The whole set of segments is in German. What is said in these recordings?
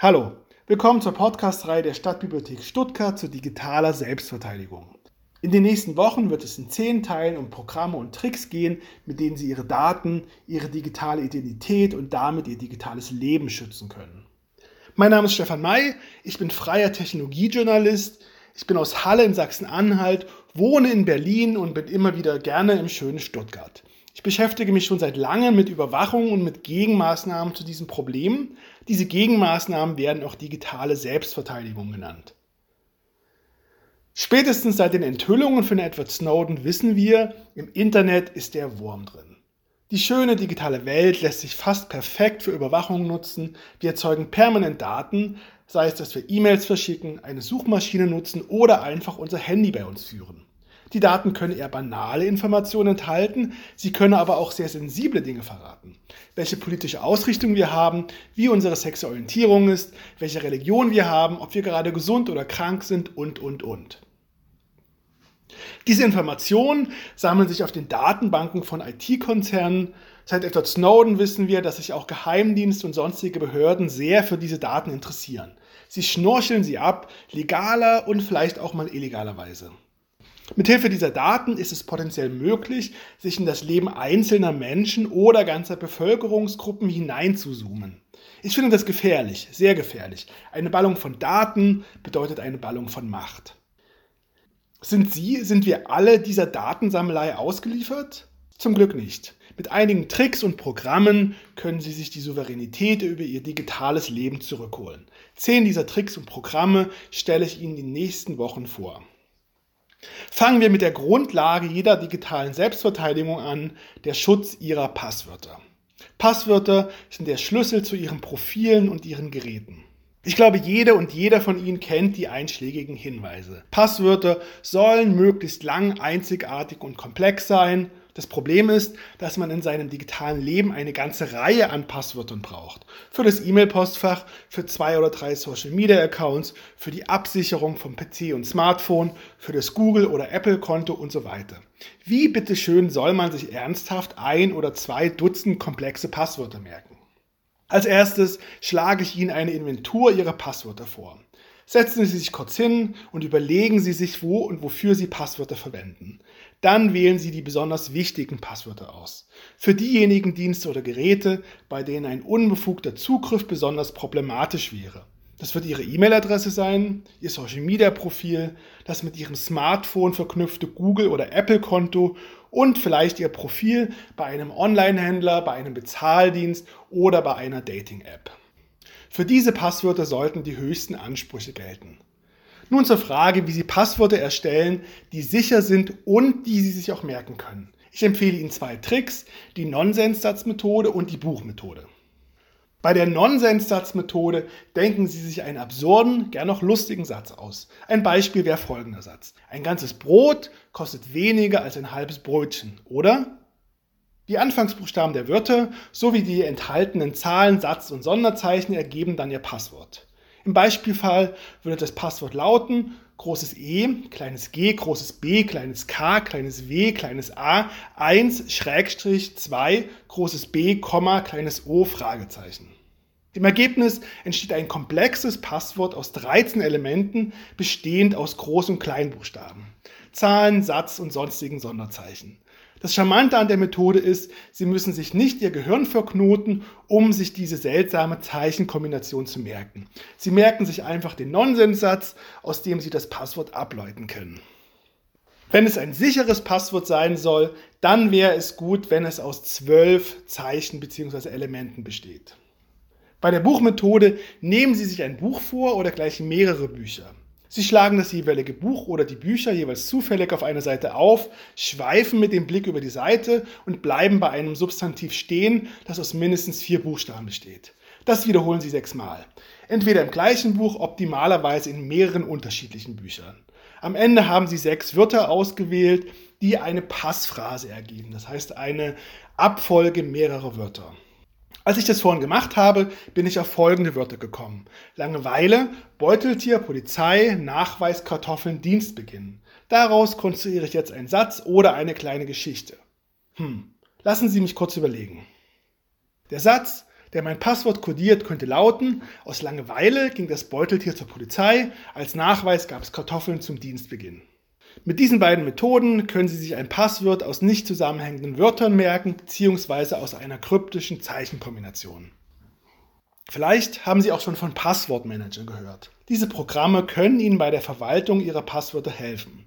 Hallo, willkommen zur Podcast-Reihe der Stadtbibliothek Stuttgart zu digitaler Selbstverteidigung. In den nächsten Wochen wird es in zehn Teilen um Programme und Tricks gehen, mit denen Sie Ihre Daten, Ihre digitale Identität und damit Ihr digitales Leben schützen können. Mein Name ist Stefan May, ich bin freier Technologiejournalist, ich bin aus Halle in Sachsen-Anhalt, wohne in Berlin und bin immer wieder gerne im schönen Stuttgart. Ich beschäftige mich schon seit langem mit Überwachung und mit Gegenmaßnahmen zu diesem Problem. Diese Gegenmaßnahmen werden auch digitale Selbstverteidigung genannt. Spätestens seit den Enthüllungen von Edward Snowden wissen wir, im Internet ist der Wurm drin. Die schöne digitale Welt lässt sich fast perfekt für Überwachung nutzen. Wir erzeugen permanent Daten, sei es, dass wir E-Mails verschicken, eine Suchmaschine nutzen oder einfach unser Handy bei uns führen. Die Daten können eher banale Informationen enthalten, sie können aber auch sehr sensible Dinge verraten. Welche politische Ausrichtung wir haben, wie unsere sexuelle Orientierung ist, welche Religion wir haben, ob wir gerade gesund oder krank sind und, und, und. Diese Informationen sammeln sich auf den Datenbanken von IT-Konzernen. Seit Edward Snowden wissen wir, dass sich auch Geheimdienste und sonstige Behörden sehr für diese Daten interessieren. Sie schnorcheln sie ab, legaler und vielleicht auch mal illegalerweise. Mithilfe dieser Daten ist es potenziell möglich, sich in das Leben einzelner Menschen oder ganzer Bevölkerungsgruppen hineinzuzoomen. Ich finde das gefährlich, sehr gefährlich. Eine Ballung von Daten bedeutet eine Ballung von Macht. Sind Sie, sind wir alle dieser Datensammelei ausgeliefert? Zum Glück nicht. Mit einigen Tricks und Programmen können Sie sich die Souveränität über Ihr digitales Leben zurückholen. Zehn dieser Tricks und Programme stelle ich Ihnen in den nächsten Wochen vor. Fangen wir mit der Grundlage jeder digitalen Selbstverteidigung an, der Schutz Ihrer Passwörter. Passwörter sind der Schlüssel zu Ihren Profilen und Ihren Geräten. Ich glaube, jede und jeder von Ihnen kennt die einschlägigen Hinweise. Passwörter sollen möglichst lang, einzigartig und komplex sein das Problem ist, dass man in seinem digitalen Leben eine ganze Reihe an Passwörtern braucht. Für das E-Mail-Postfach, für zwei oder drei Social-Media-Accounts, für die Absicherung vom PC und Smartphone, für das Google- oder Apple-Konto und so weiter. Wie bitteschön soll man sich ernsthaft ein oder zwei Dutzend komplexe Passwörter merken? Als erstes schlage ich Ihnen eine Inventur Ihrer Passwörter vor. Setzen Sie sich kurz hin und überlegen Sie sich, wo und wofür Sie Passwörter verwenden. Dann wählen Sie die besonders wichtigen Passwörter aus. Für diejenigen Dienste oder Geräte, bei denen ein unbefugter Zugriff besonders problematisch wäre. Das wird Ihre E-Mail-Adresse sein, Ihr Social-Media-Profil, das mit Ihrem Smartphone verknüpfte Google- oder Apple-Konto und vielleicht Ihr Profil bei einem Online-Händler, bei einem Bezahldienst oder bei einer Dating-App. Für diese Passwörter sollten die höchsten Ansprüche gelten. Nun zur Frage, wie Sie Passwörter erstellen, die sicher sind und die Sie sich auch merken können. Ich empfehle Ihnen zwei Tricks, die Nonsenssatzmethode und die Buchmethode. Bei der Nonsenssatzmethode denken Sie sich einen absurden, gern auch lustigen Satz aus. Ein Beispiel wäre folgender Satz. Ein ganzes Brot kostet weniger als ein halbes Brötchen, oder? Die Anfangsbuchstaben der Wörter sowie die enthaltenen Zahlen, Satz und Sonderzeichen ergeben dann ihr Passwort. Im Beispielfall würde das Passwort lauten großes E, kleines g, großes B, kleines k, kleines w, kleines a, 1, Schrägstrich, 2, großes B, Komma, kleines o, Fragezeichen. Im Ergebnis entsteht ein komplexes Passwort aus 13 Elementen, bestehend aus Groß- und Kleinbuchstaben, Zahlen, Satz und sonstigen Sonderzeichen. Das Charmante an der Methode ist, Sie müssen sich nicht Ihr Gehirn verknoten, um sich diese seltsame Zeichenkombination zu merken. Sie merken sich einfach den Nonsenssatz, aus dem Sie das Passwort ableiten können. Wenn es ein sicheres Passwort sein soll, dann wäre es gut, wenn es aus zwölf Zeichen bzw. Elementen besteht. Bei der Buchmethode nehmen Sie sich ein Buch vor oder gleich mehrere Bücher. Sie schlagen das jeweilige Buch oder die Bücher jeweils zufällig auf einer Seite auf, schweifen mit dem Blick über die Seite und bleiben bei einem Substantiv stehen, das aus mindestens vier Buchstaben besteht. Das wiederholen Sie sechsmal. Entweder im gleichen Buch, optimalerweise in mehreren unterschiedlichen Büchern. Am Ende haben Sie sechs Wörter ausgewählt, die eine Passphrase ergeben. Das heißt eine Abfolge mehrerer Wörter. Als ich das vorhin gemacht habe, bin ich auf folgende Wörter gekommen. Langeweile, Beuteltier, Polizei, Nachweis, Kartoffeln, Dienstbeginn. Daraus konstruiere ich jetzt einen Satz oder eine kleine Geschichte. Hm, lassen Sie mich kurz überlegen. Der Satz, Der mein Passwort kodiert könnte lauten, aus Langeweile ging das Beuteltier zur Polizei, als Nachweis gab es Kartoffeln zum Dienstbeginn. Mit diesen beiden Methoden können Sie sich ein Passwort aus nicht zusammenhängenden Wörtern merken bzw. aus einer kryptischen Zeichenkombination. Vielleicht haben Sie auch schon von Passwortmanagern gehört. Diese Programme können Ihnen bei der Verwaltung Ihrer Passwörter helfen.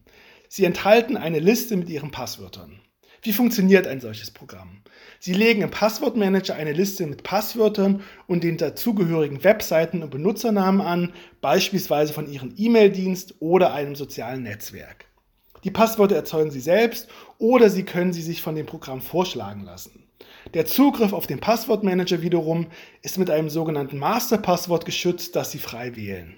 Sie enthalten eine Liste mit Ihren Passwörtern. Wie funktioniert ein solches Programm? Sie legen im Passwortmanager eine Liste mit Passwörtern und den dazugehörigen Webseiten und Benutzernamen an, beispielsweise von Ihrem E-Mail-Dienst oder einem sozialen Netzwerk. Die Passwörter erzeugen Sie selbst oder Sie können sie sich von dem Programm vorschlagen lassen. Der Zugriff auf den Passwortmanager wiederum ist mit einem sogenannten Masterpasswort geschützt, das Sie frei wählen.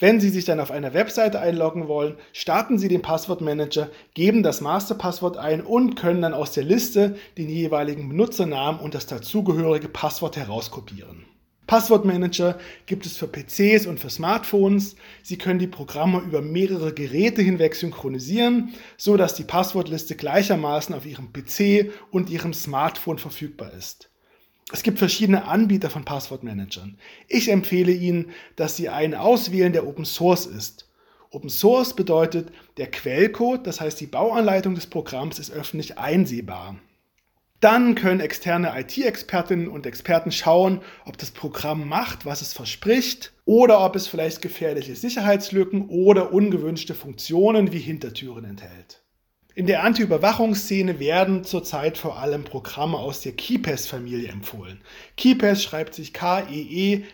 Wenn Sie sich dann auf einer Webseite einloggen wollen, starten Sie den Passwortmanager, geben das Masterpasswort ein und können dann aus der Liste den jeweiligen Benutzernamen und das dazugehörige Passwort herauskopieren. Passwortmanager gibt es für PCs und für Smartphones. Sie können die Programme über mehrere Geräte hinweg synchronisieren, so dass die Passwortliste gleichermaßen auf Ihrem PC und Ihrem Smartphone verfügbar ist. Es gibt verschiedene Anbieter von Passwortmanagern. Ich empfehle Ihnen, dass Sie einen auswählen, der Open Source ist. Open Source bedeutet, der Quellcode, das heißt die Bauanleitung des Programms, ist öffentlich einsehbar. Dann können externe IT-Expertinnen und Experten schauen, ob das Programm macht, was es verspricht, oder ob es vielleicht gefährliche Sicherheitslücken oder ungewünschte Funktionen wie Hintertüren enthält. In der Anti-Überwachungsszene werden zurzeit vor allem Programme aus der KeyPass-Familie empfohlen. KeyPass schreibt sich K-E-E-P-A-S-S.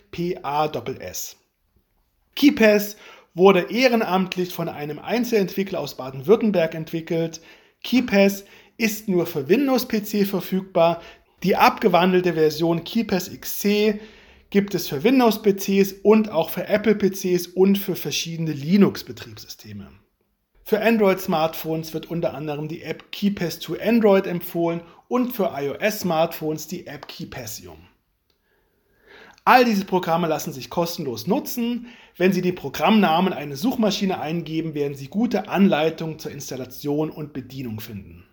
KeyPass wurde ehrenamtlich von einem Einzelentwickler aus Baden-Württemberg entwickelt. KeyPass ist nur für Windows-PC verfügbar. Die abgewandelte Version KeyPass XC gibt es für Windows-PCs und auch für Apple-PCs und für verschiedene Linux-Betriebssysteme. Für Android-Smartphones wird unter anderem die App KeyPass to Android empfohlen und für iOS-Smartphones die App KeyPassium. All diese Programme lassen sich kostenlos nutzen. Wenn Sie den Programmnamen eine Suchmaschine eingeben, werden Sie gute Anleitungen zur Installation und Bedienung finden.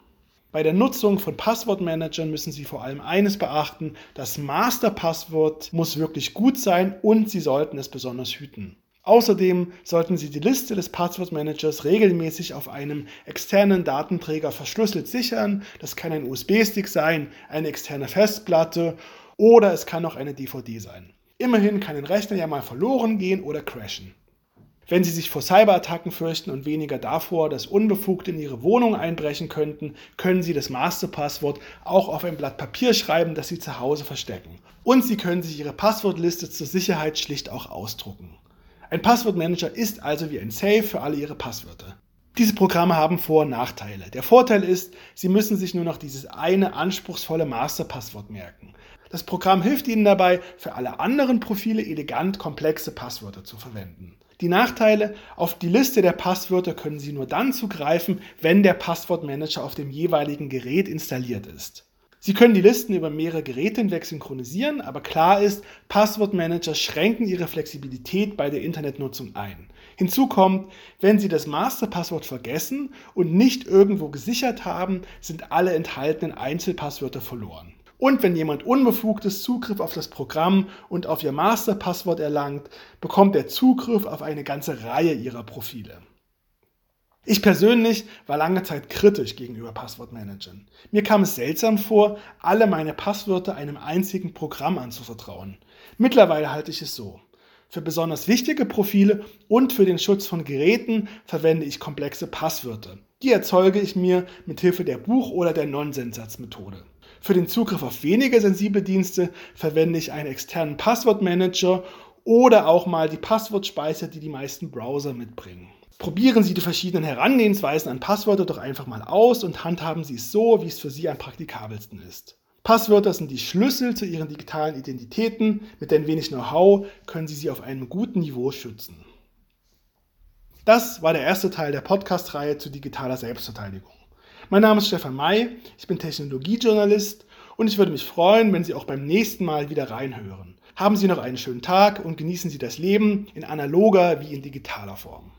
Bei der Nutzung von Passwortmanagern müssen Sie vor allem eines beachten, das Masterpasswort muss wirklich gut sein und Sie sollten es besonders hüten. Außerdem sollten Sie die Liste des Passwortmanagers regelmäßig auf einem externen Datenträger verschlüsselt sichern. Das kann ein USB-Stick sein, eine externe Festplatte oder es kann auch eine DVD sein. Immerhin kann ein Rechner ja mal verloren gehen oder crashen. Wenn Sie sich vor Cyberattacken fürchten und weniger davor, dass Unbefugte in Ihre Wohnung einbrechen könnten, können Sie das Masterpasswort auch auf ein Blatt Papier schreiben, das Sie zu Hause verstecken. Und Sie können sich Ihre Passwortliste zur Sicherheit schlicht auch ausdrucken. Ein Passwortmanager ist also wie ein Safe für alle Ihre Passwörter. Diese Programme haben Vor- und Nachteile. Der Vorteil ist, Sie müssen sich nur noch dieses eine anspruchsvolle Masterpasswort merken. Das Programm hilft Ihnen dabei, für alle anderen Profile elegant komplexe Passwörter zu verwenden. Die Nachteile, auf die Liste der Passwörter können Sie nur dann zugreifen, wenn der Passwortmanager auf dem jeweiligen Gerät installiert ist. Sie können die Listen über mehrere Geräte hinweg synchronisieren, aber klar ist, Passwortmanager schränken ihre Flexibilität bei der Internetnutzung ein. Hinzu kommt, wenn Sie das Masterpasswort vergessen und nicht irgendwo gesichert haben, sind alle enthaltenen Einzelpasswörter verloren. Und wenn jemand unbefugtes Zugriff auf das Programm und auf Ihr Masterpasswort erlangt, bekommt er Zugriff auf eine ganze Reihe Ihrer Profile. Ich persönlich war lange Zeit kritisch gegenüber Passwortmanagern. Mir kam es seltsam vor, alle meine Passwörter einem einzigen Programm anzuvertrauen. Mittlerweile halte ich es so. Für besonders wichtige Profile und für den Schutz von Geräten verwende ich komplexe Passwörter. Die erzeuge ich mir mit Hilfe der Buch- oder der Nonsenssatzmethode. Für den Zugriff auf weniger sensible Dienste verwende ich einen externen Passwortmanager oder auch mal die Passwortspeicher, die die meisten Browser mitbringen. Probieren Sie die verschiedenen Herangehensweisen an Passwörter doch einfach mal aus und handhaben Sie es so, wie es für Sie am praktikabelsten ist. Passwörter sind die Schlüssel zu Ihren digitalen Identitäten. Mit ein wenig Know-how können Sie sie auf einem guten Niveau schützen. Das war der erste Teil der Podcast-Reihe zu digitaler Selbstverteidigung. Mein Name ist Stefan May, ich bin Technologiejournalist und ich würde mich freuen, wenn Sie auch beim nächsten Mal wieder reinhören. Haben Sie noch einen schönen Tag und genießen Sie das Leben in analoger wie in digitaler Form.